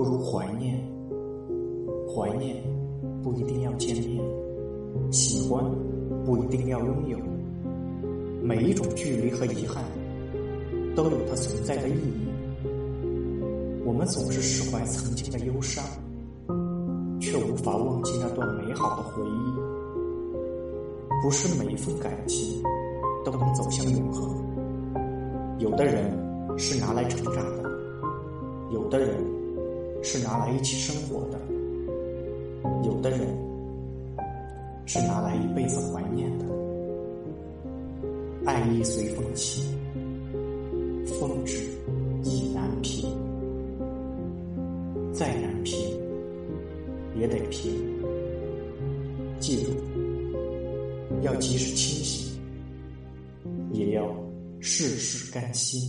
不如怀念。怀念不一定要见面，喜欢不一定要拥有。每一种距离和遗憾，都有它存在的意义。我们总是释怀曾经的忧伤，却无法忘记那段美好的回忆。不是每一份感情都能走向永恒。有的人是拿来成长的，有的人是拿来一起生活的，有的人是拿来一辈子怀念的。爱意随风起，风止意难平。再难平，也得平。记住，要及时清醒，也要事事甘心。